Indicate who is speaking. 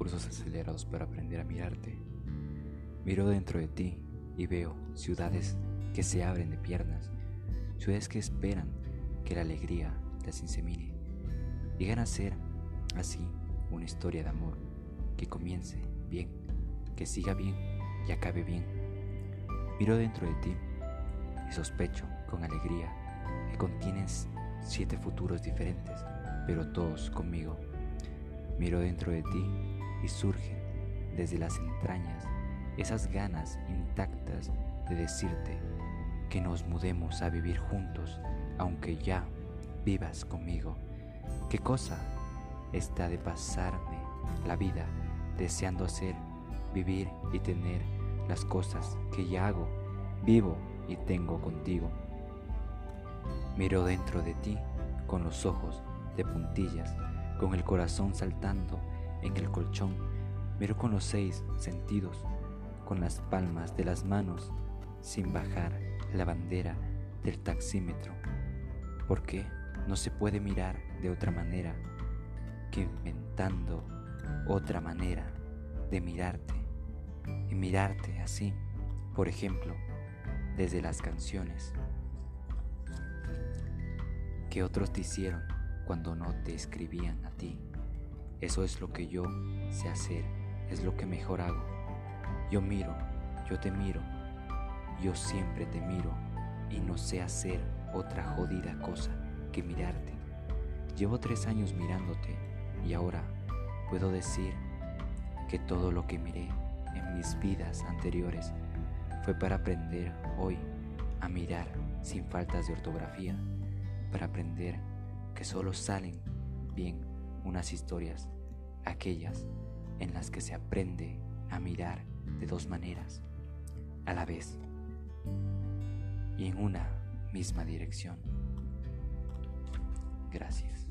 Speaker 1: cursos acelerados para aprender a mirarte. Miro dentro de ti y veo ciudades que se abren de piernas, ciudades que esperan que la alegría las insemine. Llegan a ser así una historia de amor que comience bien, que siga bien y acabe bien. Miro dentro de ti y sospecho con alegría que contienes siete futuros diferentes, pero todos conmigo. Miro dentro de ti y surgen desde las entrañas esas ganas intactas de decirte que nos mudemos a vivir juntos, aunque ya vivas conmigo. ¿Qué cosa está de pasarme la vida deseando hacer, vivir y tener las cosas que ya hago, vivo y tengo contigo? Miro dentro de ti con los ojos de puntillas, con el corazón saltando colchón. Miro con los seis sentidos, con las palmas de las manos, sin bajar la bandera del taxímetro. ¿Por qué no se puede mirar de otra manera que inventando otra manera de mirarte y mirarte así, por ejemplo, desde las canciones que otros te hicieron cuando no te escribían a ti. Eso es lo que yo sé hacer, es lo que mejor hago. Yo miro, yo te miro, yo siempre te miro y no sé hacer otra jodida cosa que mirarte. Llevo tres años mirándote y ahora puedo decir que todo lo que miré en mis vidas anteriores fue para aprender hoy a mirar sin faltas de ortografía, para aprender que solo salen bien unas historias, aquellas en las que se aprende a mirar de dos maneras a la vez y en una misma dirección. Gracias.